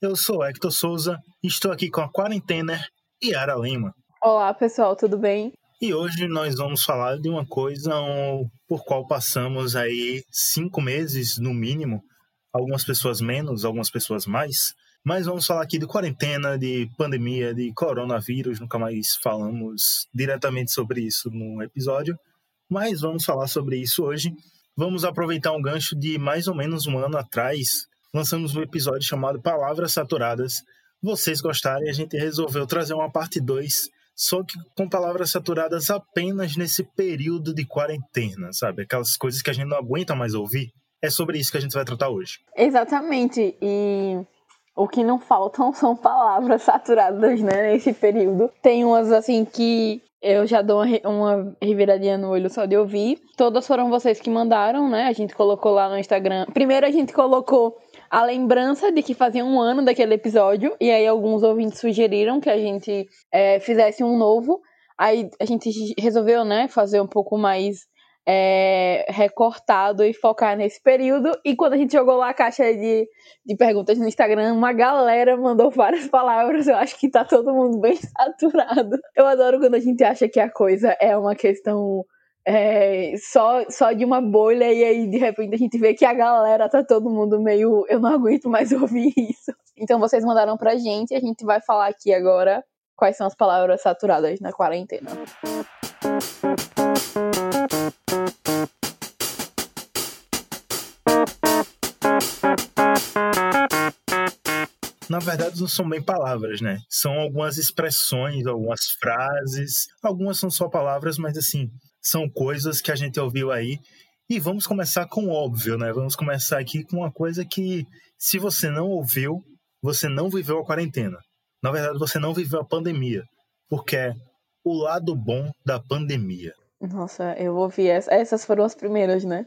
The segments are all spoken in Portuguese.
Eu sou Hector Souza e estou aqui com a quarentena Yara Lima. Olá, pessoal, tudo bem? E hoje nós vamos falar de uma coisa por qual passamos aí cinco meses, no mínimo, algumas pessoas menos, algumas pessoas mais, mas vamos falar aqui de quarentena, de pandemia, de coronavírus, nunca mais falamos diretamente sobre isso no episódio, mas vamos falar sobre isso hoje. Vamos aproveitar um gancho de mais ou menos um ano atrás, lançamos um episódio chamado Palavras Saturadas. Vocês gostaram e a gente resolveu trazer uma parte 2 só que com palavras saturadas apenas nesse período de quarentena, sabe? Aquelas coisas que a gente não aguenta mais ouvir. É sobre isso que a gente vai tratar hoje. Exatamente. E o que não faltam são palavras saturadas, né, nesse período. Tem umas assim que eu já dou uma, uma reviradinha no olho só de ouvir. Todas foram vocês que mandaram, né? A gente colocou lá no Instagram. Primeiro a gente colocou a lembrança de que fazia um ano daquele episódio, e aí alguns ouvintes sugeriram que a gente é, fizesse um novo. Aí a gente resolveu, né, fazer um pouco mais é, recortado e focar nesse período. E quando a gente jogou lá a caixa de, de perguntas no Instagram, uma galera mandou várias palavras. Eu acho que tá todo mundo bem saturado. Eu adoro quando a gente acha que a coisa é uma questão é, só, só de uma bolha, e aí de repente a gente vê que a galera tá todo mundo meio. Eu não aguento mais ouvir isso. Então vocês mandaram pra gente, a gente vai falar aqui agora quais são as palavras saturadas na quarentena. Na verdade, não são bem palavras, né? São algumas expressões, algumas frases. Algumas são só palavras, mas assim, são coisas que a gente ouviu aí. E vamos começar com o óbvio, né? Vamos começar aqui com uma coisa que, se você não ouviu, você não viveu a quarentena. Na verdade, você não viveu a pandemia, porque é o lado bom da pandemia. Nossa, eu ouvi essa. Essas foram as primeiras, né?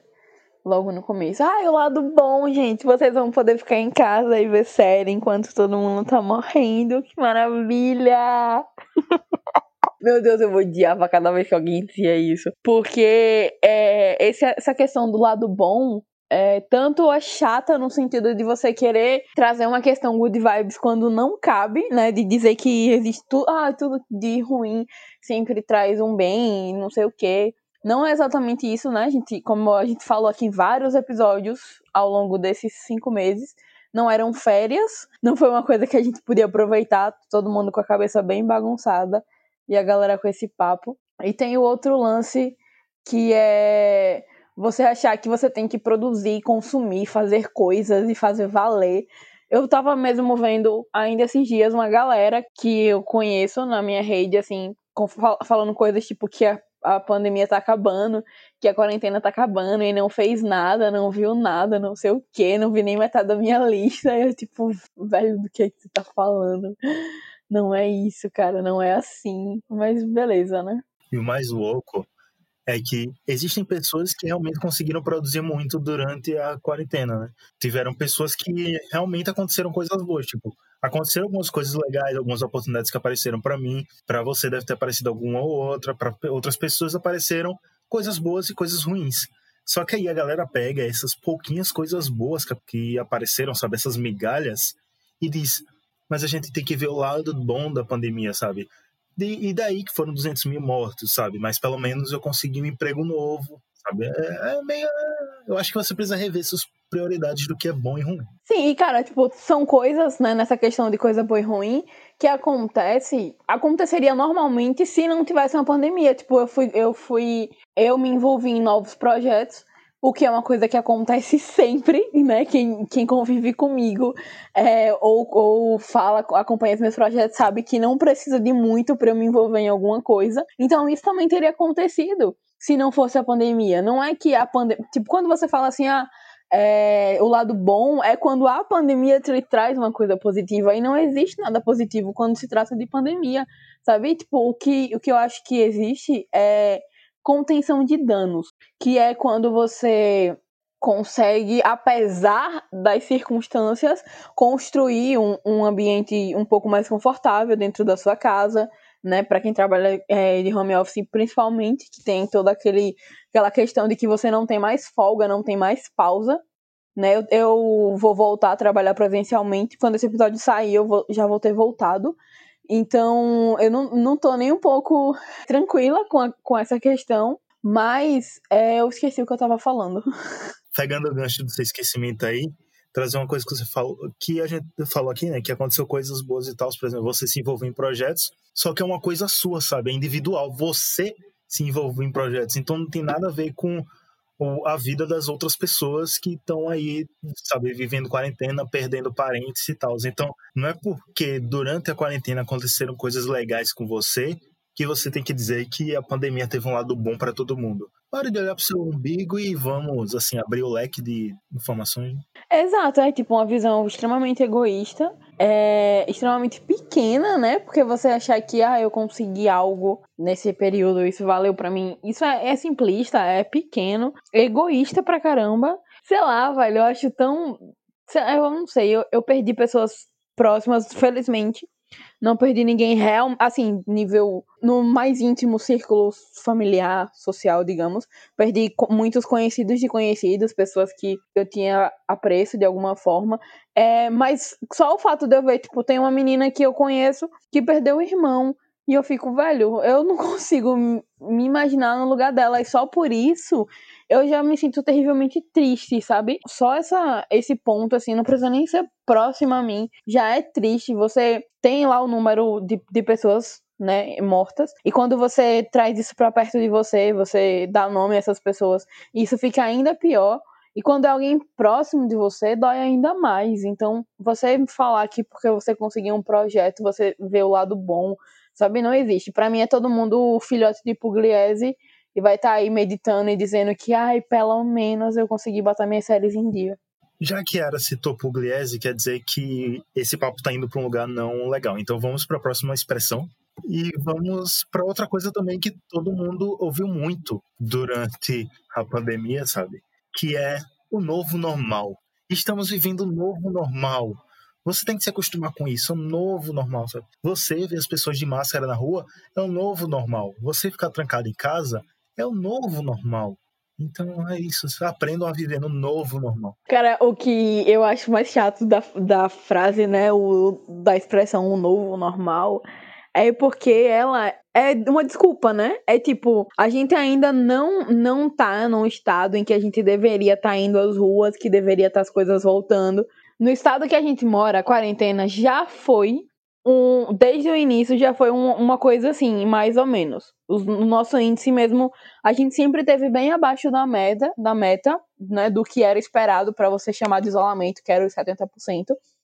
Logo no começo. Ah, o lado bom, gente. Vocês vão poder ficar em casa e ver série enquanto todo mundo tá morrendo. Que maravilha! Meu Deus, eu odiava cada vez que alguém dizia isso. Porque é, essa questão do lado bom é, tanto é chata no sentido de você querer trazer uma questão good vibes quando não cabe, né? De dizer que existe tudo, ah, tudo de ruim sempre traz um bem, não sei o quê. Não é exatamente isso, né? A gente, como a gente falou aqui em vários episódios ao longo desses cinco meses, não eram férias, não foi uma coisa que a gente podia aproveitar, todo mundo com a cabeça bem bagunçada e a galera com esse papo. E tem o outro lance que é você achar que você tem que produzir, consumir, fazer coisas e fazer valer. Eu tava mesmo vendo ainda esses dias uma galera que eu conheço na minha rede, assim, falando coisas tipo que a, a pandemia tá acabando, que a quarentena tá acabando e não fez nada, não viu nada, não sei o que, não vi nem metade da minha lista. Eu, tipo, velho, do que, é que você tá falando? Não é isso, cara, não é assim. Mas beleza, né? E o mais louco é que existem pessoas que realmente conseguiram produzir muito durante a quarentena, né? Tiveram pessoas que realmente aconteceram coisas boas, tipo, aconteceram algumas coisas legais, algumas oportunidades que apareceram para mim, para você deve ter aparecido alguma ou outra, para outras pessoas apareceram coisas boas e coisas ruins. Só que aí a galera pega essas pouquinhas coisas boas que apareceram, sabe, essas migalhas, e diz: mas a gente tem que ver o lado bom da pandemia, sabe? e daí que foram 200 mil mortos, sabe? Mas pelo menos eu consegui um emprego novo, sabe? É, é meio. Eu acho que você precisa rever suas prioridades do que é bom e ruim. Sim, e cara, tipo, são coisas, né, nessa questão de coisa boa e ruim, que acontece, aconteceria normalmente se não tivesse uma pandemia. Tipo, eu fui, eu fui, eu me envolvi em novos projetos o que é uma coisa que acontece sempre, né? Quem, quem convive comigo é, ou, ou fala, acompanha os meus projetos, sabe que não precisa de muito para eu me envolver em alguma coisa. Então, isso também teria acontecido se não fosse a pandemia. Não é que a pandemia. Tipo, quando você fala assim, ah, é, o lado bom é quando a pandemia te traz uma coisa positiva. E não existe nada positivo quando se trata de pandemia, sabe? Tipo, o que, o que eu acho que existe é contenção de danos, que é quando você consegue, apesar das circunstâncias, construir um, um ambiente um pouco mais confortável dentro da sua casa, né? Para quem trabalha é, de home office, principalmente, que tem toda aquele, aquela questão de que você não tem mais folga, não tem mais pausa. Né, eu, eu vou voltar a trabalhar presencialmente. Quando esse episódio sair, eu vou, já vou ter voltado. Então, eu não, não tô nem um pouco tranquila com, a, com essa questão, mas é, eu esqueci o que eu tava falando. Pegando o gancho do seu esquecimento aí, trazer uma coisa que você falou, que a gente falou aqui, né? Que aconteceu coisas boas e tal, por exemplo, você se envolver em projetos, só que é uma coisa sua, sabe? É individual. Você se envolver em projetos. Então não tem nada a ver com a vida das outras pessoas que estão aí, sabe, vivendo quarentena, perdendo parentes e tal. Então, não é porque durante a quarentena aconteceram coisas legais com você que você tem que dizer que a pandemia teve um lado bom para todo mundo. Pare de olhar para o seu umbigo e vamos, assim, abrir o leque de informações. Exato, é tipo uma visão extremamente egoísta, é, extremamente pequena, né? Porque você achar que, ah, eu consegui algo nesse período, isso valeu para mim. Isso é, é simplista, é pequeno, egoísta pra caramba. Sei lá, velho, eu acho tão. Eu não sei, eu, eu perdi pessoas próximas, felizmente, não perdi ninguém real, assim, nível no mais íntimo círculo familiar, social, digamos. Perdi muitos conhecidos de conhecidos, pessoas que eu tinha apreço de alguma forma. É, mas só o fato de eu ver, tipo, tem uma menina que eu conheço que perdeu o irmão. E eu fico, velho, eu não consigo me imaginar no lugar dela. E só por isso eu já me sinto terrivelmente triste, sabe? Só essa, esse ponto, assim, não precisa nem ser próximo a mim, já é triste. Você tem lá o número de, de pessoas né, mortas. E quando você traz isso para perto de você, você dá nome a essas pessoas, isso fica ainda pior. E quando é alguém próximo de você, dói ainda mais. Então, você falar que porque você conseguiu um projeto, você vê o lado bom, sabe? Não existe. Para mim é todo mundo filhote de Pugliese e vai estar tá aí meditando e dizendo que, ai, pelo menos eu consegui botar minhas séries em dia. Já que Ara citou Pugliese, quer dizer que esse papo está indo para um lugar não legal. Então vamos para a próxima expressão. E vamos para outra coisa também que todo mundo ouviu muito durante a pandemia, sabe? Que é o novo normal. Estamos vivendo um novo normal. Você tem que se acostumar com isso, é um novo normal, sabe? Você ver as pessoas de máscara na rua é um novo normal. Você ficar trancado em casa é o novo normal. Então é isso, aprendam a viver no novo normal. Cara, o que eu acho mais chato da, da frase, né, o, da expressão o novo normal, é porque ela é uma desculpa, né? É tipo, a gente ainda não não tá num estado em que a gente deveria estar tá indo às ruas, que deveria estar tá as coisas voltando. No estado que a gente mora, a quarentena já foi um, desde o início já foi um, uma coisa assim, mais ou menos. O, nosso índice mesmo, a gente sempre teve bem abaixo da meta, da meta, né, do que era esperado para você chamar de isolamento, que era os 70%.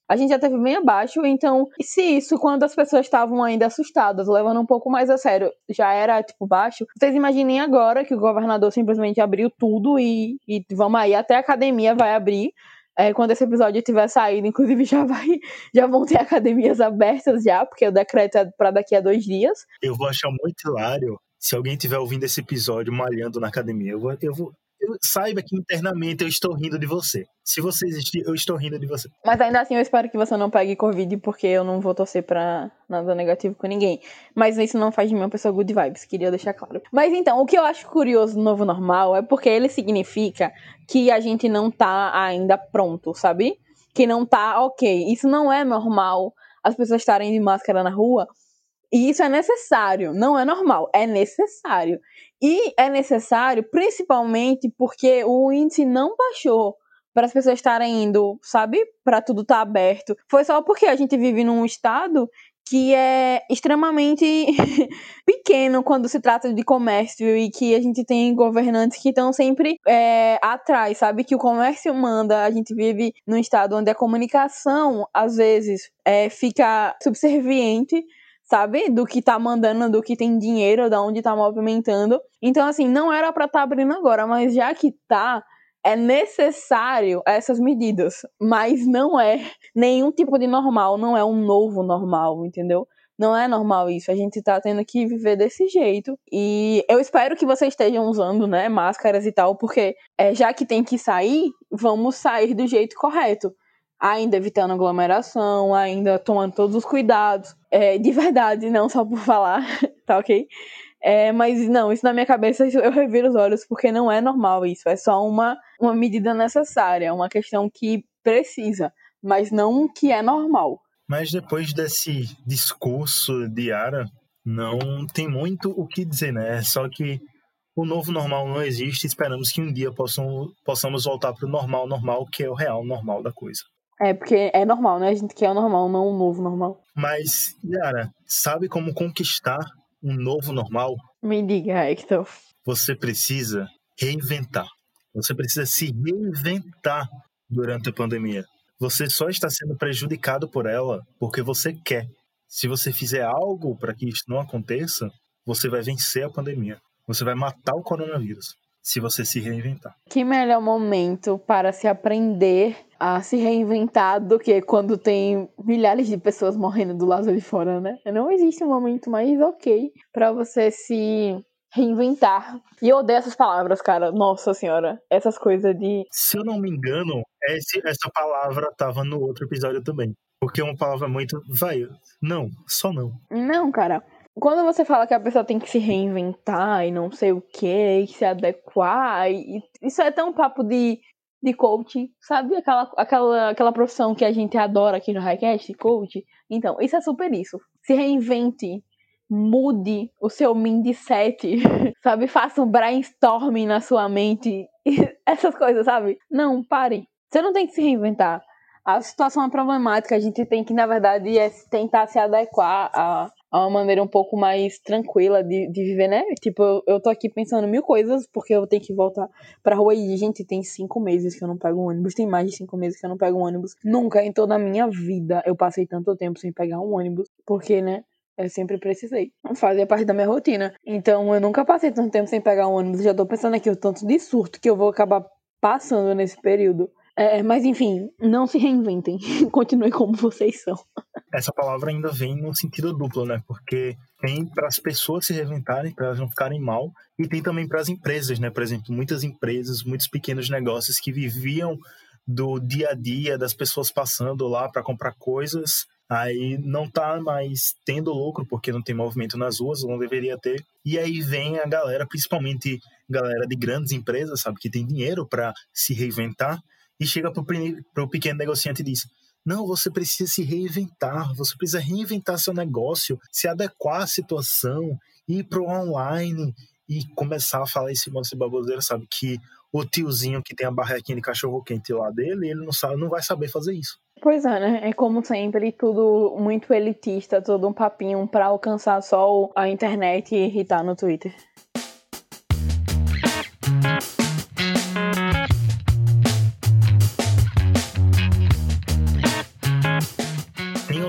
A gente já teve bem abaixo, então, se isso, quando as pessoas estavam ainda assustadas, levando um pouco mais a sério, já era, tipo, baixo, vocês imaginem agora que o governador simplesmente abriu tudo e, e vamos aí, até a academia vai abrir, é, quando esse episódio tiver saído, inclusive já vai, já vão ter academias abertas já, porque o decreto é para daqui a dois dias. Eu vou achar muito hilário se alguém estiver ouvindo esse episódio malhando na academia. Eu vou, eu vou, saiba que internamente eu estou rindo de você. Se você existir, eu estou rindo de você. Mas ainda assim, eu espero que você não pegue Covid, porque eu não vou torcer pra nada negativo com ninguém. Mas isso não faz de mim uma pessoa good vibes, queria deixar claro. Mas então, o que eu acho curioso no novo normal é porque ele significa que a gente não tá ainda pronto, sabe? Que não tá ok. Isso não é normal as pessoas estarem de máscara na rua. E isso é necessário, não é normal, é necessário. E é necessário principalmente porque o índice não baixou para as pessoas estarem indo, sabe? Para tudo estar tá aberto. Foi só porque a gente vive num estado que é extremamente pequeno quando se trata de comércio e que a gente tem governantes que estão sempre é, atrás, sabe? Que o comércio manda, a gente vive num estado onde a comunicação, às vezes, é, fica subserviente sabe? Do que tá mandando, do que tem dinheiro, da onde tá movimentando. Então, assim, não era para tá abrindo agora, mas já que tá, é necessário essas medidas, mas não é nenhum tipo de normal, não é um novo normal, entendeu? Não é normal isso, a gente tá tendo que viver desse jeito. E eu espero que vocês estejam usando, né, máscaras e tal, porque é, já que tem que sair, vamos sair do jeito correto. Ainda evitando aglomeração, ainda tomando todos os cuidados. É, de verdade, não só por falar, tá ok? É, mas não, isso na minha cabeça eu reviro os olhos, porque não é normal isso. É só uma, uma medida necessária, uma questão que precisa, mas não que é normal. Mas depois desse discurso de Ara, não tem muito o que dizer, né? Só que o novo normal não existe. Esperamos que um dia possam, possamos voltar para o normal, normal, que é o real normal da coisa. É, porque é normal, né? A gente quer o normal, não o novo normal. Mas, Yara, sabe como conquistar um novo normal? Me diga, Hector. Você precisa reinventar. Você precisa se reinventar durante a pandemia. Você só está sendo prejudicado por ela porque você quer. Se você fizer algo para que isso não aconteça, você vai vencer a pandemia. Você vai matar o coronavírus se você se reinventar. Que melhor momento para se aprender a se reinventar do que quando tem milhares de pessoas morrendo do lado de fora, né? Não existe um momento mais ok para você se reinventar. E eu odeio essas palavras, cara. Nossa senhora. Essas coisas de. Se eu não me engano, esse, essa palavra tava no outro episódio também. Porque é uma palavra muito. Vai. Não, só não. Não, cara. Quando você fala que a pessoa tem que se reinventar e não sei o que, se adequar, e, isso é tão papo de, de coach, sabe? Aquela, aquela, aquela profissão que a gente adora aqui no Highcast, coach. Então, isso é super isso. Se reinvente, mude o seu mindset, sabe? Faça um brainstorming na sua mente, essas coisas, sabe? Não, pare. Você não tem que se reinventar. A situação é problemática, a gente tem que, na verdade, é tentar se adequar a, a uma maneira um pouco mais tranquila de, de viver, né? Tipo, eu, eu tô aqui pensando mil coisas, porque eu tenho que voltar pra rua e, gente, tem cinco meses que eu não pego um ônibus, tem mais de cinco meses que eu não pego um ônibus. Nunca em toda a minha vida eu passei tanto tempo sem pegar um ônibus, porque, né? Eu sempre precisei. Fazia parte da minha rotina. Então eu nunca passei tanto tempo sem pegar um ônibus. Já tô pensando aqui o tanto de surto que eu vou acabar passando nesse período. É, mas enfim, não se reinventem. Continuem como vocês são. Essa palavra ainda vem no sentido duplo, né? Porque tem para as pessoas se reinventarem, para elas não ficarem mal, e tem também para as empresas, né? Por exemplo, muitas empresas, muitos pequenos negócios que viviam do dia a dia das pessoas passando lá para comprar coisas aí não tá mais tendo lucro porque não tem movimento nas ruas, não deveria ter. E aí vem a galera, principalmente galera de grandes empresas, sabe, que tem dinheiro para se reinventar e chega para o pequeno negociante e diz: não, você precisa se reinventar, você precisa reinventar seu negócio, se adequar à situação, ir para o online e começar a falar esse monte de baboseira, sabe? Que o tiozinho que tem a barraquinha de cachorro quente lá dele, ele não sabe, não vai saber fazer isso. Pois é, né? É como sempre, tudo muito elitista, todo um papinho para alcançar só a internet e irritar no Twitter.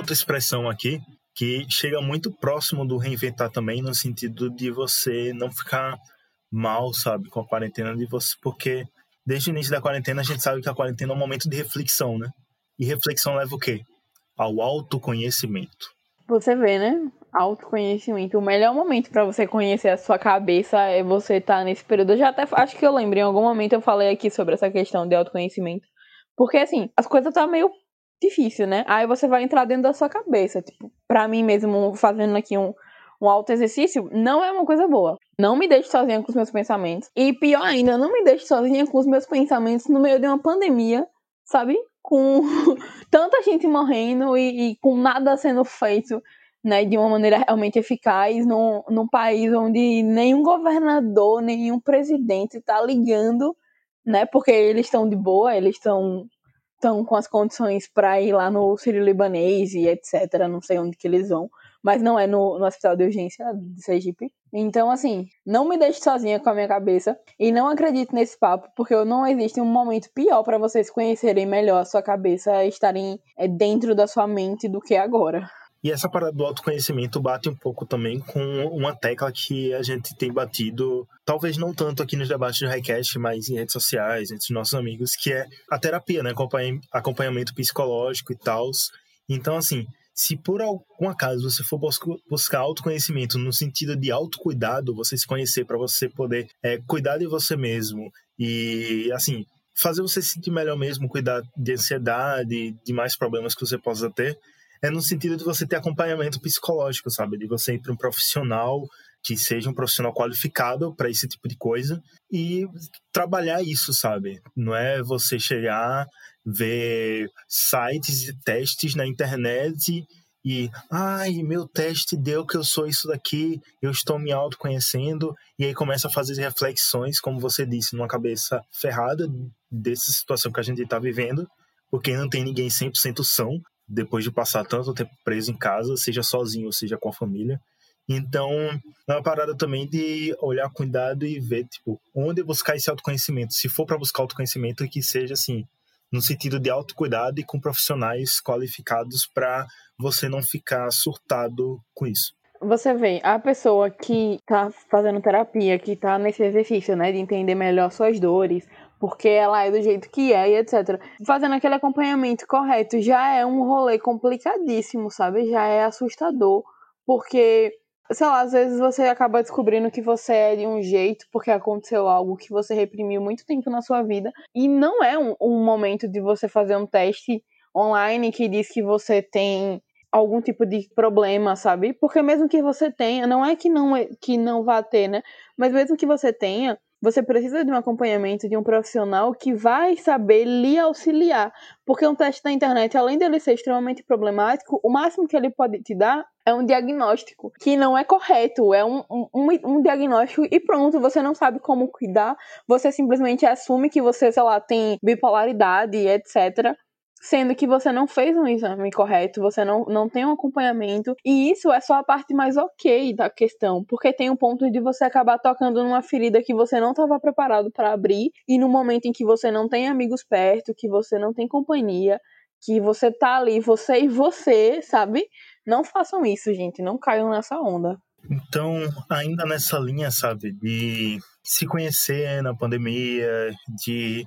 Outra expressão aqui que chega muito próximo do reinventar também, no sentido de você não ficar mal, sabe, com a quarentena de você, porque desde o início da quarentena a gente sabe que a quarentena é um momento de reflexão, né? E reflexão leva o quê? Ao autoconhecimento. Você vê, né? Autoconhecimento. O melhor momento para você conhecer a sua cabeça é você estar tá nesse período. Eu já até acho que eu lembro, em algum momento eu falei aqui sobre essa questão de autoconhecimento. Porque assim, as coisas tá meio difícil, né? Aí você vai entrar dentro da sua cabeça. Tipo, pra mim mesmo, fazendo aqui um, um auto exercício, não é uma coisa boa. Não me deixe sozinha com os meus pensamentos. E pior ainda, não me deixe sozinha com os meus pensamentos no meio de uma pandemia, sabe? com tanta gente morrendo e, e, com nada sendo feito né, de uma maneira realmente eficaz num, num país onde nenhum governador, nenhum presidente está ligando, né, porque eles estão de boa, eles estão estão com as condições para ir lá no Sírio Libanês e etc. Não sei onde que eles vão mas não é no, no hospital de urgência de Sergipe. Então, assim, não me deixe sozinha com a minha cabeça e não acredite nesse papo, porque não existe um momento pior para vocês conhecerem melhor a sua cabeça, estarem é, dentro da sua mente do que agora. E essa parada do autoconhecimento bate um pouco também com uma tecla que a gente tem batido, talvez não tanto aqui nos debates do Highcast, mas em redes sociais, entre os nossos amigos, que é a terapia, né? Acompanhamento psicológico e tal. Então, assim, se por algum acaso você for buscar autoconhecimento no sentido de autocuidado, você se conhecer para você poder é, cuidar de você mesmo e, assim, fazer você se sentir melhor mesmo, cuidar de ansiedade, de mais problemas que você possa ter, é no sentido de você ter acompanhamento psicológico, sabe? De você ir para um profissional que seja um profissional qualificado para esse tipo de coisa e trabalhar isso, sabe? Não é você chegar, ver sites e testes na internet e, ai, meu teste deu que eu sou isso daqui, eu estou me autoconhecendo, e aí começa a fazer reflexões, como você disse, numa cabeça ferrada dessa situação que a gente está vivendo, porque não tem ninguém 100% são, depois de passar tanto tempo preso em casa, seja sozinho ou seja com a família. Então, é uma parada também de olhar com cuidado e ver, tipo, onde buscar esse autoconhecimento. Se for para buscar autoconhecimento, que seja assim, no sentido de autocuidado e com profissionais qualificados para você não ficar surtado com isso. Você vê, a pessoa que tá fazendo terapia, que tá nesse exercício, né, de entender melhor suas dores, porque ela é do jeito que é e etc. Fazendo aquele acompanhamento correto já é um rolê complicadíssimo, sabe? Já é assustador, porque sei lá, às vezes você acaba descobrindo que você é de um jeito porque aconteceu algo que você reprimiu muito tempo na sua vida e não é um, um momento de você fazer um teste online que diz que você tem algum tipo de problema, sabe? Porque mesmo que você tenha, não é que não é, que não vá ter, né? Mas mesmo que você tenha, você precisa de um acompanhamento de um profissional que vai saber lhe auxiliar. Porque um teste da internet, além dele ser extremamente problemático, o máximo que ele pode te dar é um diagnóstico que não é correto. É um, um, um diagnóstico e pronto, você não sabe como cuidar. Você simplesmente assume que você, sei lá, tem bipolaridade, etc sendo que você não fez um exame correto, você não, não tem um acompanhamento, e isso é só a parte mais ok da questão, porque tem um ponto de você acabar tocando numa ferida que você não estava preparado para abrir, e no momento em que você não tem amigos perto, que você não tem companhia, que você tá ali, você e você, sabe? Não façam isso, gente, não caiam nessa onda. Então, ainda nessa linha, sabe, de se conhecer na pandemia, de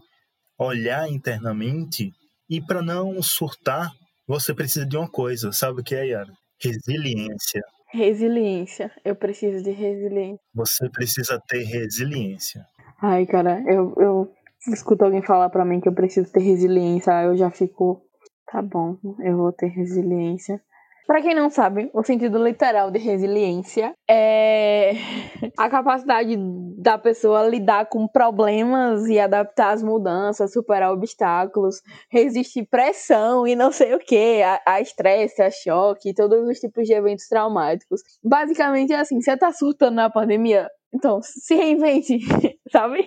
olhar internamente, e para não surtar, você precisa de uma coisa, sabe o que é, Yara? Resiliência. Resiliência. Eu preciso de resiliência. Você precisa ter resiliência. Ai, cara, eu, eu escuto alguém falar para mim que eu preciso ter resiliência, eu já fico, tá bom, eu vou ter resiliência. Para quem não sabe, o sentido literal de resiliência é a capacidade da pessoa lidar com problemas e adaptar às mudanças, superar obstáculos, resistir pressão e não sei o que, a estresse, a choque, todos os tipos de eventos traumáticos. Basicamente é assim, você tá surtando na pandemia, então, se reinvente, sabe?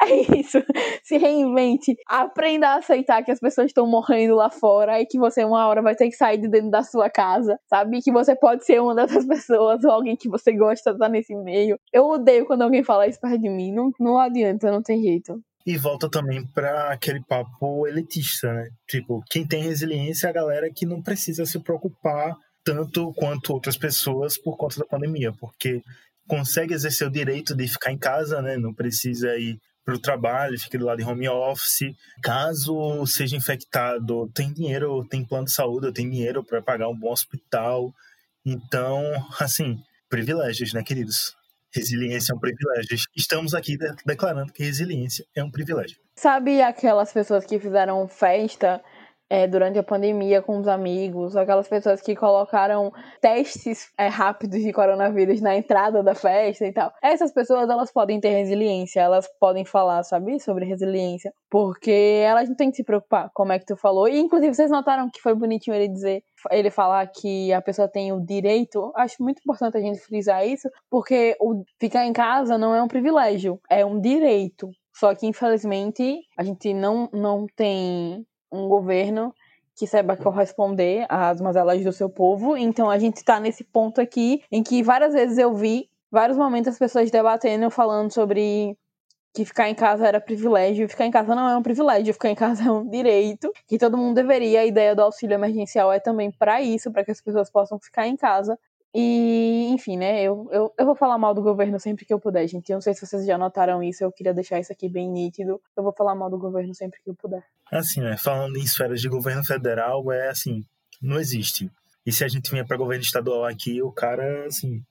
É isso. Se reinvente. Aprenda a aceitar que as pessoas estão morrendo lá fora e que você uma hora vai ter que sair de dentro da sua casa, sabe? Que você pode ser uma dessas pessoas ou alguém que você gosta tá nesse meio. Eu odeio quando alguém fala isso perto de mim. Não, não adianta, não tem jeito. E volta também para aquele papo elitista, né? Tipo, quem tem resiliência é a galera que não precisa se preocupar tanto quanto outras pessoas por conta da pandemia, porque consegue exercer o direito de ficar em casa, né? Não precisa ir para o trabalho, fica do lado de home office. Caso seja infectado, tem dinheiro, tem plano de saúde, tem dinheiro para pagar um bom hospital. Então, assim, privilégios, né, queridos? Resiliência é um privilégio. Estamos aqui declarando que resiliência é um privilégio. Sabe aquelas pessoas que fizeram festa é, durante a pandemia com os amigos, aquelas pessoas que colocaram testes é, rápidos de coronavírus na entrada da festa e tal. Essas pessoas, elas podem ter resiliência, elas podem falar, sabe, sobre resiliência, porque elas não têm que se preocupar, como é que tu falou. E, inclusive, vocês notaram que foi bonitinho ele dizer, ele falar que a pessoa tem o direito. Acho muito importante a gente frisar isso, porque o ficar em casa não é um privilégio, é um direito. Só que, infelizmente, a gente não, não tem um governo que saiba corresponder às mazelas do seu povo. Então a gente está nesse ponto aqui em que várias vezes eu vi vários momentos as pessoas debatendo, falando sobre que ficar em casa era privilégio, ficar em casa não é um privilégio, ficar em casa é um direito, que todo mundo deveria. A ideia do auxílio emergencial é também para isso, para que as pessoas possam ficar em casa. E, enfim, né, eu, eu, eu vou falar mal do governo sempre que eu puder, gente. Eu não sei se vocês já notaram isso, eu queria deixar isso aqui bem nítido. Eu vou falar mal do governo sempre que eu puder. Assim, né, falando em esferas de governo federal, é assim, não existe. E se a gente vinha para governo estadual aqui, o cara, assim.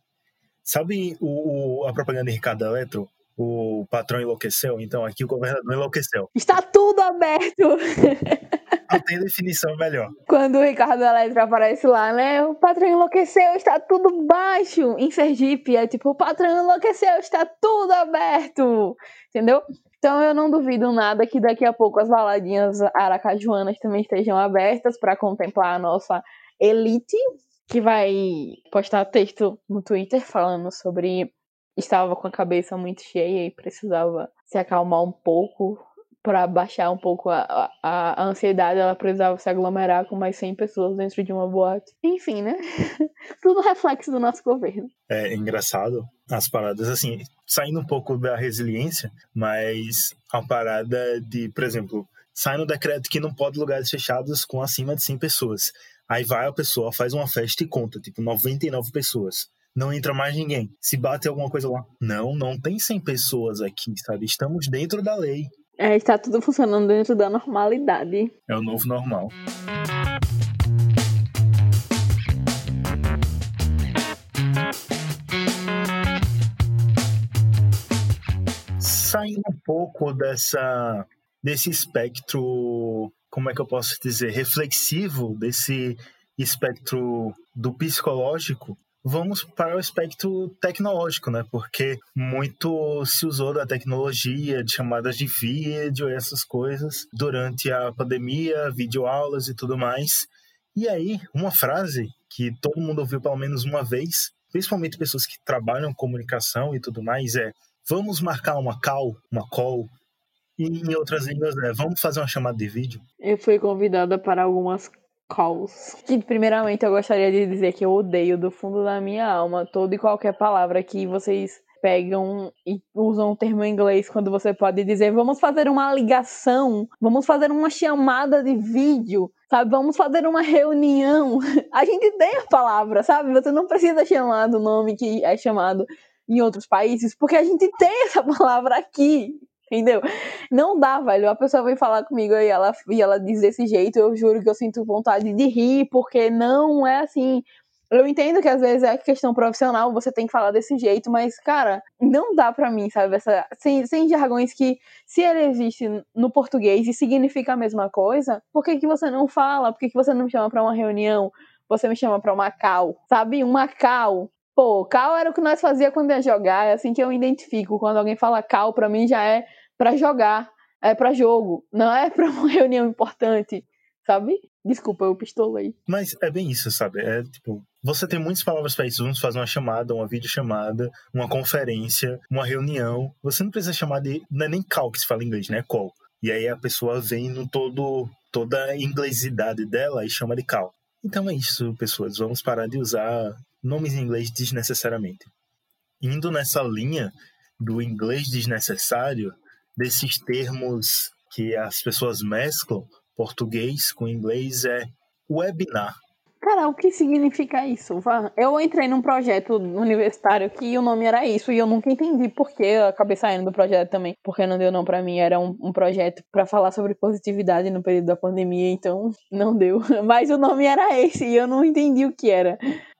Sabe o, a propaganda de Ricardo Eletro? O patrão enlouqueceu? Então aqui o governador enlouqueceu. Está tudo aberto! Não tem definição melhor. Quando o Ricardo Eletro aparece lá, né? O patrão enlouqueceu, está tudo baixo. Em Sergipe, é tipo, o patrão enlouqueceu, está tudo aberto. Entendeu? Então eu não duvido nada que daqui a pouco as baladinhas aracajuanas também estejam abertas para contemplar a nossa elite, que vai postar texto no Twitter falando sobre estava com a cabeça muito cheia e precisava se acalmar um pouco para baixar um pouco a, a, a, ansiedade, ela precisava se aglomerar com mais 100 pessoas dentro de uma boate. Enfim, né? Tudo reflexo do nosso governo. É engraçado as paradas, assim, saindo um pouco da resiliência, mas a parada de, por exemplo, sai no decreto que não pode lugares fechados com acima de 100 pessoas. Aí vai a pessoa, faz uma festa e conta, tipo, 99 pessoas não entra mais ninguém. Se bate alguma coisa lá. Não, não tem 100 pessoas aqui, sabe? Estamos dentro da lei. É, está tudo funcionando dentro da normalidade. É o novo normal. Saindo um pouco dessa desse espectro, como é que eu posso dizer, reflexivo, desse espectro do psicológico, vamos para o aspecto tecnológico, né? Porque muito se usou da tecnologia, de chamadas de vídeo, essas coisas, durante a pandemia, videoaulas e tudo mais. E aí, uma frase que todo mundo ouviu pelo menos uma vez, principalmente pessoas que trabalham comunicação e tudo mais, é vamos marcar uma call, uma call. E em outras línguas, é vamos fazer uma chamada de vídeo. Eu fui convidada para algumas calls. Que primeiramente eu gostaria de dizer que eu odeio do fundo da minha alma toda e qualquer palavra que vocês pegam e usam o termo em inglês quando você pode dizer vamos fazer uma ligação, vamos fazer uma chamada de vídeo, sabe? Vamos fazer uma reunião. A gente tem a palavra, sabe? Você não precisa chamar do nome que é chamado em outros países, porque a gente tem essa palavra aqui. Entendeu? Não dá, velho. A pessoa vem falar comigo e ela, e ela diz desse jeito, eu juro que eu sinto vontade de rir, porque não é assim. Eu entendo que às vezes é questão profissional, você tem que falar desse jeito, mas, cara, não dá pra mim, sabe? Essa, sem, sem jargões que, se ele existe no português e significa a mesma coisa, por que, que você não fala? Por que, que você não me chama pra uma reunião? Você me chama pra uma cal, sabe? Uma cal. Pô, cal era o que nós fazia quando ia jogar, é assim que eu identifico. Quando alguém fala cal, pra mim já é para jogar, é para jogo, não é para uma reunião importante, sabe? Desculpa, eu pistolei. Mas é bem isso, sabe? É tipo, você tem muitas palavras para isso. Vamos fazer uma chamada, uma videochamada, uma conferência, uma reunião. Você não precisa chamar de. Não é nem call que se fala em inglês, né? Call. E aí a pessoa vem no todo. toda a inglesidade dela e chama de call. Então é isso, pessoas. Vamos parar de usar nomes em inglês desnecessariamente. Indo nessa linha do inglês desnecessário, desses termos que as pessoas mesclam, português com inglês, é webinar. Cara, o que significa isso? Eu entrei num projeto universitário que o nome era isso e eu nunca entendi por que eu acabei saindo do projeto também, porque não deu não para mim, era um, um projeto para falar sobre positividade no período da pandemia, então não deu. Mas o nome era esse e eu não entendi o que era.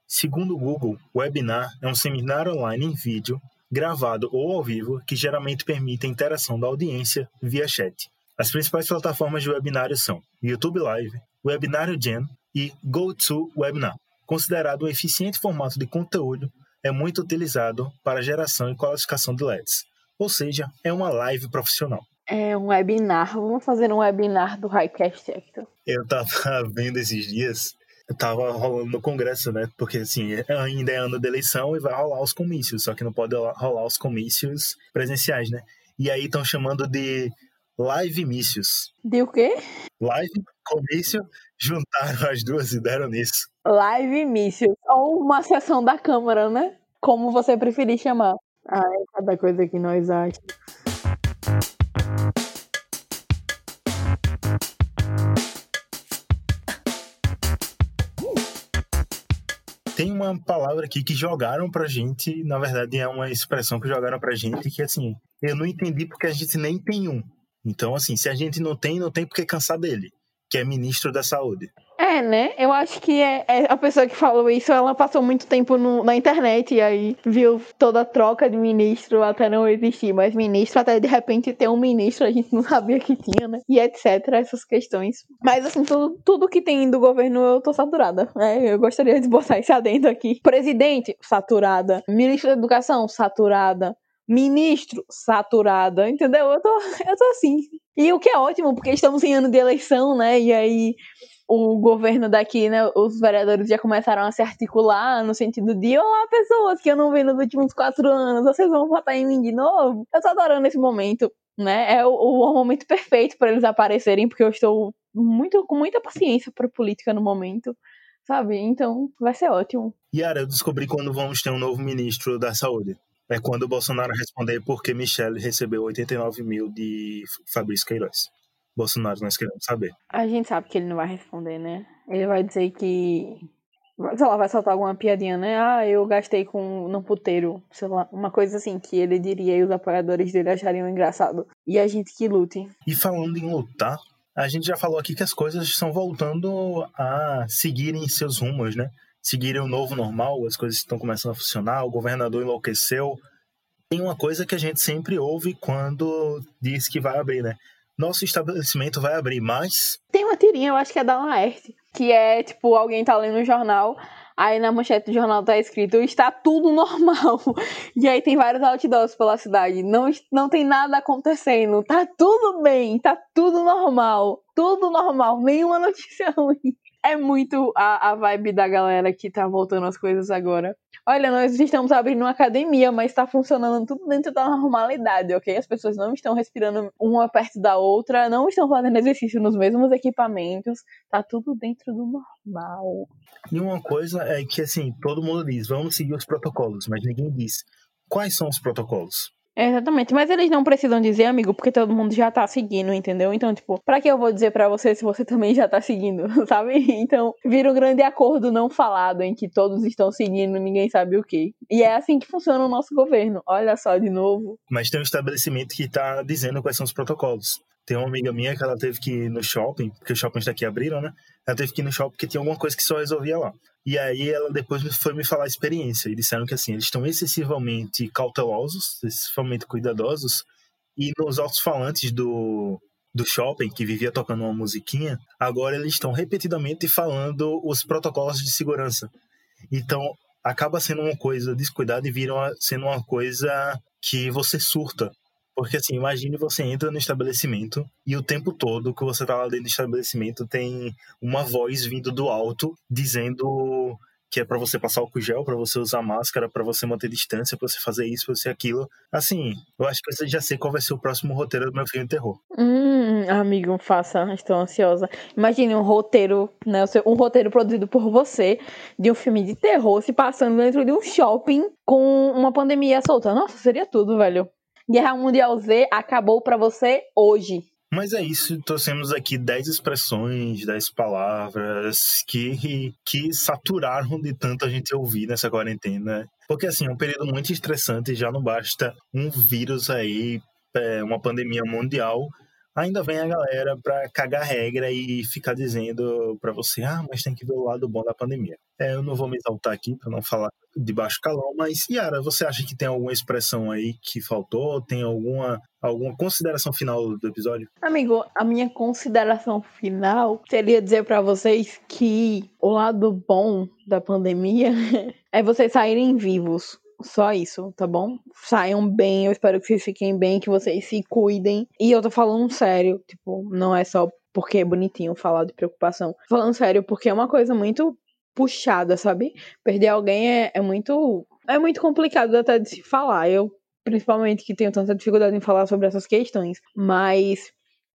Segundo o Google, webinar é um seminário online em vídeo gravado ou ao vivo, que geralmente permite a interação da audiência via chat. As principais plataformas de webinário são YouTube Live, Webinário Jam e GoToWebinar. Considerado um eficiente formato de conteúdo, é muito utilizado para geração e qualificação de LEDs, ou seja, é uma live profissional. É um webinar. Vamos fazer um webinar do Highcast Hector. Eu tava vendo esses dias tava rolando no Congresso, né? Porque assim, ainda é ano de eleição e vai rolar os comícios, só que não pode rolar os comícios presenciais, né? E aí estão chamando de live mícios. De o quê? Live, comício, juntaram as duas e deram nisso. Live mícios. Ou uma sessão da Câmara, né? Como você preferir chamar. Ai, cada coisa que nós achamos. Tem uma palavra aqui que jogaram pra gente, na verdade é uma expressão que jogaram pra gente, que assim, eu não entendi porque a gente nem tem um. Então, assim, se a gente não tem, não tem porque cansar dele, que é ministro da saúde. É, né? Eu acho que é, é a pessoa que falou isso, ela passou muito tempo no, na internet e aí viu toda a troca de ministro até não existir mais ministro, até de repente ter um ministro, a gente não sabia que tinha, né? E etc, essas questões. Mas assim, tudo, tudo que tem do governo eu tô saturada, né? Eu gostaria de botar esse adendo aqui. Presidente, saturada. Ministro da Educação, saturada ministro saturada, entendeu? Eu tô, eu tô assim. E o que é ótimo, porque estamos em ano de eleição, né? E aí o governo daqui, né, os vereadores já começaram a se articular no sentido de olá, pessoas que eu não vi nos últimos quatro anos, vocês vão votar em mim de novo? Eu tô adorando esse momento, né? É o, o momento perfeito para eles aparecerem, porque eu estou muito com muita paciência para política no momento, sabe? Então vai ser ótimo. Yara, eu descobri quando vamos ter um novo ministro da saúde. É quando o Bolsonaro responder por que Michelle recebeu 89 mil de Fabrício Queiroz. Bolsonaro, nós queremos saber. A gente sabe que ele não vai responder, né? Ele vai dizer que. Sei lá, vai soltar alguma piadinha, né? Ah, eu gastei com no puteiro, sei lá, uma coisa assim que ele diria e os apoiadores dele achariam engraçado. E a gente que lute. E falando em lutar, a gente já falou aqui que as coisas estão voltando a seguirem seus rumos, né? Seguirem o novo normal, as coisas estão começando a funcionar, o governador enlouqueceu. Tem uma coisa que a gente sempre ouve quando diz que vai abrir, né? Nosso estabelecimento vai abrir mais. Tem uma tirinha, eu acho que é da Laerte, que é tipo, alguém tá lendo um jornal, aí na manchete do jornal tá escrito, está tudo normal. E aí tem vários outdoors pela cidade. Não, não tem nada acontecendo. Tá tudo bem, tá tudo normal. Tudo normal, nenhuma notícia ruim. É muito a, a vibe da galera que tá voltando as coisas agora. Olha, nós estamos abrindo uma academia, mas está funcionando tudo dentro da normalidade, ok? As pessoas não estão respirando uma perto da outra, não estão fazendo exercício nos mesmos equipamentos, tá tudo dentro do normal. E uma coisa é que, assim, todo mundo diz, vamos seguir os protocolos, mas ninguém diz quais são os protocolos. É, exatamente, mas eles não precisam dizer, amigo, porque todo mundo já tá seguindo, entendeu? Então, tipo, pra que eu vou dizer para você se você também já tá seguindo, sabe? Então, vira um grande acordo não falado em que todos estão seguindo, ninguém sabe o que. E é assim que funciona o nosso governo. Olha só de novo. Mas tem um estabelecimento que tá dizendo quais são os protocolos. Tem uma amiga minha que ela teve que ir no shopping, porque os shoppings daqui abriram, né? Ela teve que ir no shopping porque tinha alguma coisa que só resolvia lá. E aí ela depois foi me falar a experiência. E disseram que assim, eles estão excessivamente cautelosos, excessivamente cuidadosos. E nos altos-falantes do, do shopping, que vivia tocando uma musiquinha, agora eles estão repetidamente falando os protocolos de segurança. Então, acaba sendo uma coisa descuidada e vira sendo uma coisa que você surta porque assim, imagine você entra no estabelecimento e o tempo todo que você tá lá dentro do estabelecimento tem uma voz vindo do alto dizendo que é para você passar álcool gel, para você usar máscara, para você manter distância, para você fazer isso, para você aquilo. Assim, eu acho que você já sei qual vai ser o próximo roteiro do meu filme de terror. Hum, amigo, faça, estou ansiosa. Imagine um roteiro, né, um roteiro produzido por você de um filme de terror se passando dentro de um shopping com uma pandemia solta. Nossa, seria tudo, velho. Guerra Mundial Z acabou para você hoje. Mas é isso, trouxemos aqui 10 expressões, 10 palavras que, que saturaram de tanto a gente ouvir nessa quarentena. Porque, assim, é um período muito estressante, já não basta um vírus aí, é, uma pandemia mundial, ainda vem a galera para cagar regra e ficar dizendo para você, ah, mas tem que ver o lado bom da pandemia. É, eu não vou me exaltar aqui para não falar de baixo calão, mas Yara, você acha que tem alguma expressão aí que faltou? Tem alguma alguma consideração final do episódio? Amigo, a minha consideração final seria dizer para vocês que o lado bom da pandemia é vocês saírem vivos. Só isso, tá bom? Saiam bem, eu espero que vocês fiquem bem, que vocês se cuidem. E eu tô falando sério, tipo, não é só porque é bonitinho falar de preocupação. Falando sério, porque é uma coisa muito puxada, sabe? Perder alguém é, é muito. É muito complicado até de se falar. Eu, principalmente, que tenho tanta dificuldade em falar sobre essas questões. Mas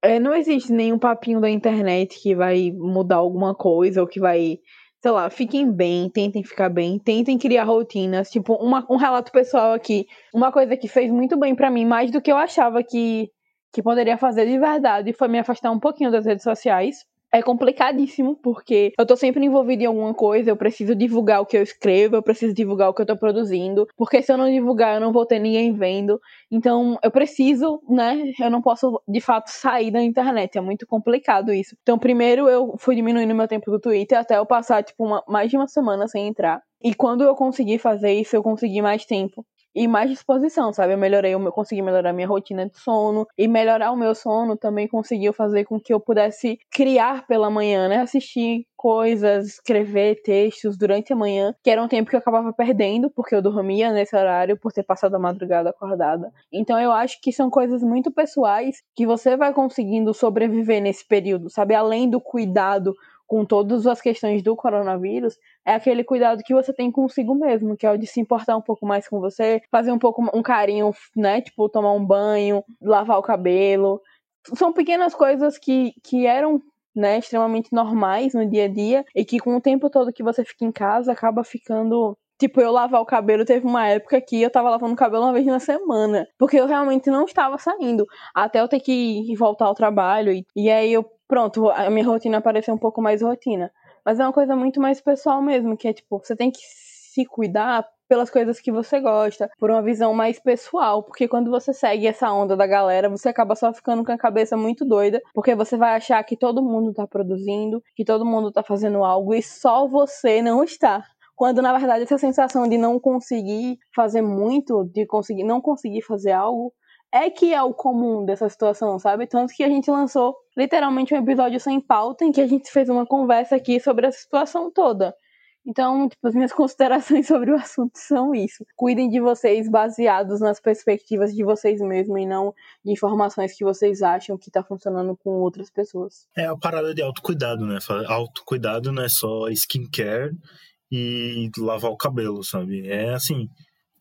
é, não existe nenhum papinho da internet que vai mudar alguma coisa ou que vai sei lá, fiquem bem, tentem ficar bem, tentem criar rotinas. Tipo, uma, um relato pessoal aqui. Uma coisa que fez muito bem para mim, mais do que eu achava que, que poderia fazer de verdade, foi me afastar um pouquinho das redes sociais. É complicadíssimo, porque eu tô sempre envolvida em alguma coisa, eu preciso divulgar o que eu escrevo, eu preciso divulgar o que eu tô produzindo, porque se eu não divulgar, eu não vou ter ninguém vendo. Então, eu preciso, né? Eu não posso, de fato, sair da internet. É muito complicado isso. Então, primeiro eu fui diminuindo meu tempo do Twitter até eu passar, tipo, uma, mais de uma semana sem entrar. E quando eu consegui fazer isso, eu consegui mais tempo e mais disposição, sabe? Eu melhorei, eu consegui melhorar minha rotina de sono e melhorar o meu sono também conseguiu fazer com que eu pudesse criar pela manhã, né? Assistir coisas, escrever textos durante a manhã, que era um tempo que eu acabava perdendo porque eu dormia nesse horário por ter passado a madrugada acordada. Então eu acho que são coisas muito pessoais que você vai conseguindo sobreviver nesse período, sabe? Além do cuidado com todas as questões do coronavírus, é aquele cuidado que você tem consigo mesmo, que é o de se importar um pouco mais com você, fazer um pouco um carinho, né? Tipo, tomar um banho, lavar o cabelo. São pequenas coisas que, que eram né, extremamente normais no dia a dia e que com o tempo todo que você fica em casa acaba ficando Tipo, eu lavar o cabelo, teve uma época que eu tava lavando o cabelo uma vez na semana. Porque eu realmente não estava saindo. Até eu ter que voltar ao trabalho. E, e aí eu pronto, a minha rotina pareceu um pouco mais rotina. Mas é uma coisa muito mais pessoal mesmo, que é tipo, você tem que se cuidar pelas coisas que você gosta, por uma visão mais pessoal, porque quando você segue essa onda da galera, você acaba só ficando com a cabeça muito doida, porque você vai achar que todo mundo tá produzindo, que todo mundo tá fazendo algo e só você não está. Quando na verdade essa sensação de não conseguir fazer muito, de conseguir não conseguir fazer algo, é que é o comum dessa situação, sabe? Tanto que a gente lançou literalmente um episódio sem pauta em que a gente fez uma conversa aqui sobre a situação toda. Então, tipo, as minhas considerações sobre o assunto são isso. Cuidem de vocês baseados nas perspectivas de vocês mesmos e não de informações que vocês acham que tá funcionando com outras pessoas. É a parada de autocuidado, né? Autocuidado não é só skincare e lavar o cabelo, sabe? É assim,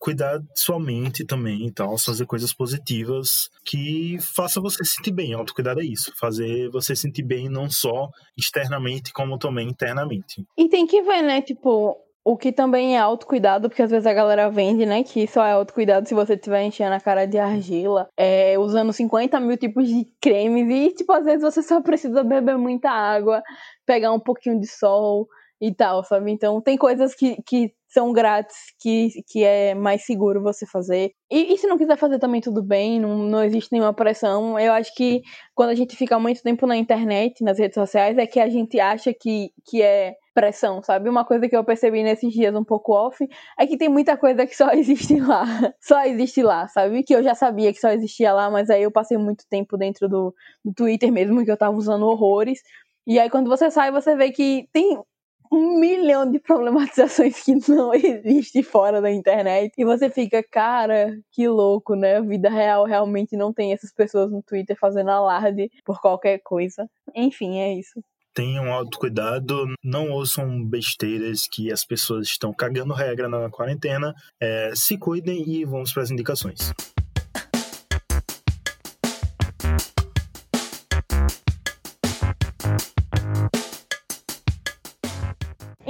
cuidar de sua mente também e tal, fazer coisas positivas que faça você sentir bem. Autocuidado é isso, fazer você sentir bem não só externamente, como também internamente. E tem que ver, né, tipo, o que também é autocuidado, porque às vezes a galera vende, né, que só é autocuidado se você estiver enchendo a cara de argila, é, usando 50 mil tipos de cremes e, tipo, às vezes você só precisa beber muita água, pegar um pouquinho de sol e tal, sabe? Então tem coisas que, que são grátis, que, que é mais seguro você fazer. E, e, se não quiser fazer também tudo bem, não, não existe nenhuma pressão. Eu acho que quando a gente fica muito tempo na internet, nas redes sociais, é que a gente acha que, que é pressão, sabe? Uma coisa que eu percebi nesses dias um pouco off é que tem muita coisa que só existe lá. Só existe lá, sabe? Que eu já sabia que só existia lá, mas aí eu passei muito tempo dentro do, do Twitter mesmo, que eu tava usando horrores. E aí, quando você sai, você vê que tem um milhão de problematizações que não existe fora da internet. E você fica, cara, que louco, né? Vida real realmente não tem essas pessoas no Twitter fazendo alarde por qualquer coisa. Enfim, é isso. Tenham autocuidado, não ouçam besteiras que as pessoas estão cagando regra na quarentena. É, se cuidem e vamos para as indicações.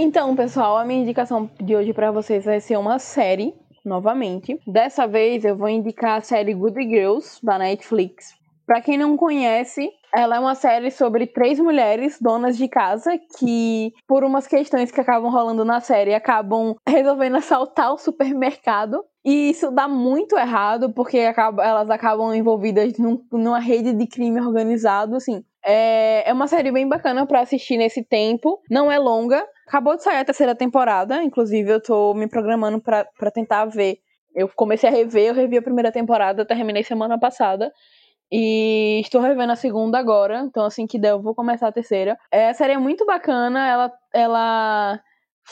Então, pessoal, a minha indicação de hoje para vocês vai ser uma série, novamente. Dessa vez eu vou indicar a série Good Girls da Netflix. Para quem não conhece, ela é uma série sobre três mulheres donas de casa que, por umas questões que acabam rolando na série, acabam resolvendo assaltar o supermercado. E isso dá muito errado, porque elas acabam envolvidas num, numa rede de crime organizado, assim. É, é uma série bem bacana para assistir nesse tempo. Não é longa. Acabou de sair a terceira temporada, inclusive eu tô me programando para tentar ver. Eu comecei a rever, eu revi a primeira temporada, terminei semana passada. E estou revendo a segunda agora, então assim que der eu vou começar a terceira. É, a série é muito bacana, ela, ela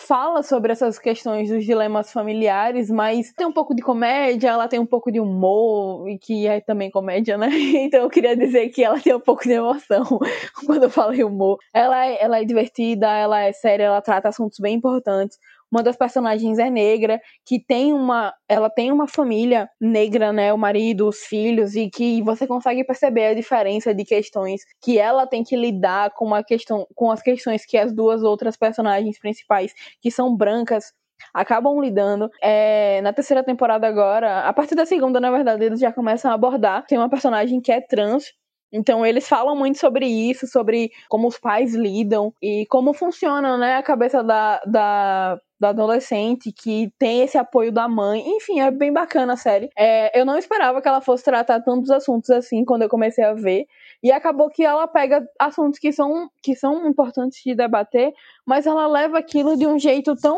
fala sobre essas questões dos dilemas familiares, mas tem um pouco de comédia, ela tem um pouco de humor, e que é também comédia, né? Então eu queria dizer que ela tem um pouco de emoção quando eu falei humor. Ela é, ela é divertida, ela é séria, ela trata assuntos bem importantes. Uma das personagens é negra, que tem uma, ela tem uma família negra, né, o marido, os filhos e que você consegue perceber a diferença de questões que ela tem que lidar com uma questão, com as questões que as duas outras personagens principais, que são brancas, acabam lidando. É, na terceira temporada agora, a partir da segunda, na verdade, eles já começam a abordar. Tem uma personagem que é trans Então eles falam muito sobre isso, sobre como os pais lidam e como funciona, né, a cabeça da, da, da adolescente que tem esse apoio da mãe. Enfim, é bem bacana a série. É, eu não esperava que ela fosse tratar tantos assuntos assim quando eu comecei a ver. E acabou que ela pega assuntos que são, que são importantes de debater, mas ela leva aquilo de um jeito tão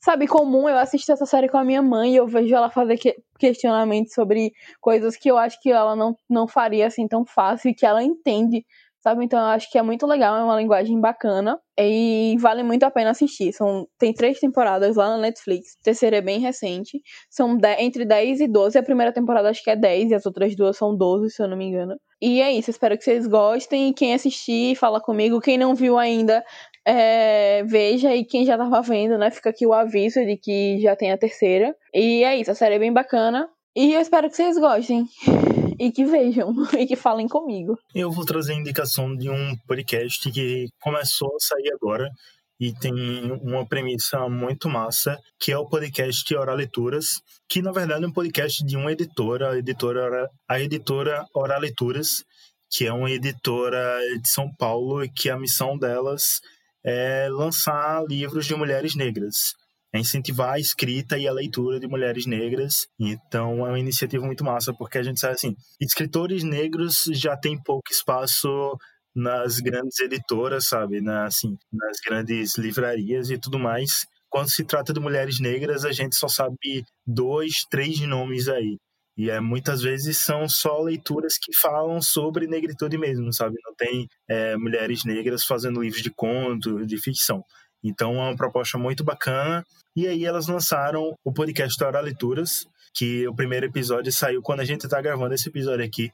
sabe, comum. Eu assisto essa série com a minha mãe e eu vejo ela fazer que questionamentos sobre coisas que eu acho que ela não, não faria assim tão fácil e que ela entende, sabe? Então eu acho que é muito legal, é uma linguagem bacana e vale muito a pena assistir. São, tem três temporadas lá na Netflix, a terceira é bem recente. São de, entre 10 e 12, a primeira temporada acho que é 10 e as outras duas são 12, se eu não me engano. E é isso, espero que vocês gostem. Quem assistir, fala comigo. Quem não viu ainda, é, veja e quem já tava vendo, né? Fica aqui o aviso de que já tem a terceira. E é isso, a série é bem bacana. E eu espero que vocês gostem. E que vejam, e que falem comigo. Eu vou trazer a indicação de um podcast que começou a sair agora e tem uma premissa muito massa, que é o podcast Hora Leituras, que na verdade é um podcast de uma editora, a editora, a editora Hora Leituras, que é uma editora de São Paulo e que a missão delas é lançar livros de mulheres negras, é incentivar a escrita e a leitura de mulheres negras. Então é uma iniciativa muito massa, porque a gente sabe assim, escritores negros já tem pouco espaço nas grandes editoras, sabe, Na, assim, nas grandes livrarias e tudo mais. Quando se trata de mulheres negras, a gente só sabe dois, três nomes aí. E é, muitas vezes são só leituras que falam sobre negritude mesmo, sabe? Não tem é, mulheres negras fazendo livros de conto, de ficção. Então é uma proposta muito bacana. E aí elas lançaram o podcast Hora Leituras, que o primeiro episódio saiu quando a gente está gravando esse episódio aqui.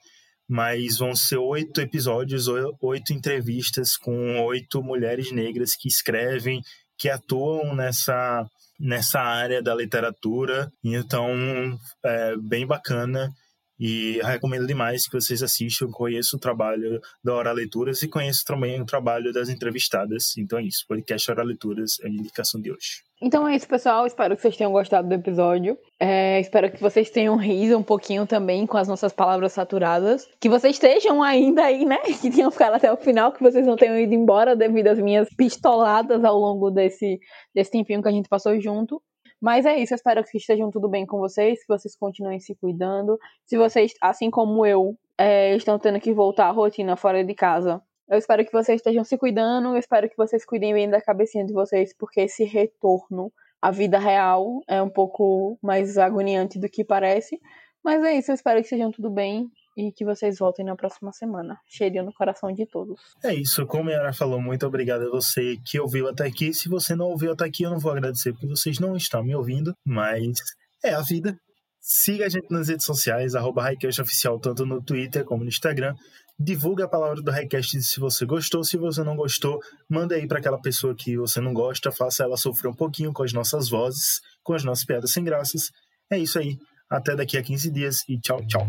Mas vão ser oito episódios, oito entrevistas com oito mulheres negras que escrevem, que atuam nessa nessa área da literatura. Então, é bem bacana e recomendo demais que vocês assistam. Conheço o trabalho da Hora Leituras e conheço também o trabalho das entrevistadas. Então é isso. Podcast Hora Leituras é a indicação de hoje. Então é isso, pessoal. Espero que vocês tenham gostado do episódio. É, espero que vocês tenham rido um pouquinho também com as nossas palavras saturadas. Que vocês estejam ainda aí, né? Que tenham ficado até o final, que vocês não tenham ido embora devido às minhas pistoladas ao longo desse, desse tempinho que a gente passou junto. Mas é isso, espero que estejam tudo bem com vocês, que vocês continuem se cuidando. Se vocês, assim como eu, é, estão tendo que voltar à rotina fora de casa, eu espero que vocês estejam se cuidando, eu espero que vocês cuidem bem da cabecinha de vocês, porque esse retorno à vida real é um pouco mais agoniante do que parece. Mas é isso, eu espero que estejam tudo bem e que vocês voltem na próxima semana. Cheirinho no coração de todos. É isso, como a Yara falou, muito obrigado a você que ouviu até aqui. Se você não ouviu até aqui, eu não vou agradecer porque vocês não estão me ouvindo, mas é a vida. Siga a gente nas redes sociais, arroba Oficial, tanto no Twitter como no Instagram. Divulgue a palavra do Highcast se você gostou. Se você não gostou, manda aí para aquela pessoa que você não gosta, faça ela sofrer um pouquinho com as nossas vozes, com as nossas piadas sem graças. É isso aí. Até daqui a 15 dias e tchau, tchau.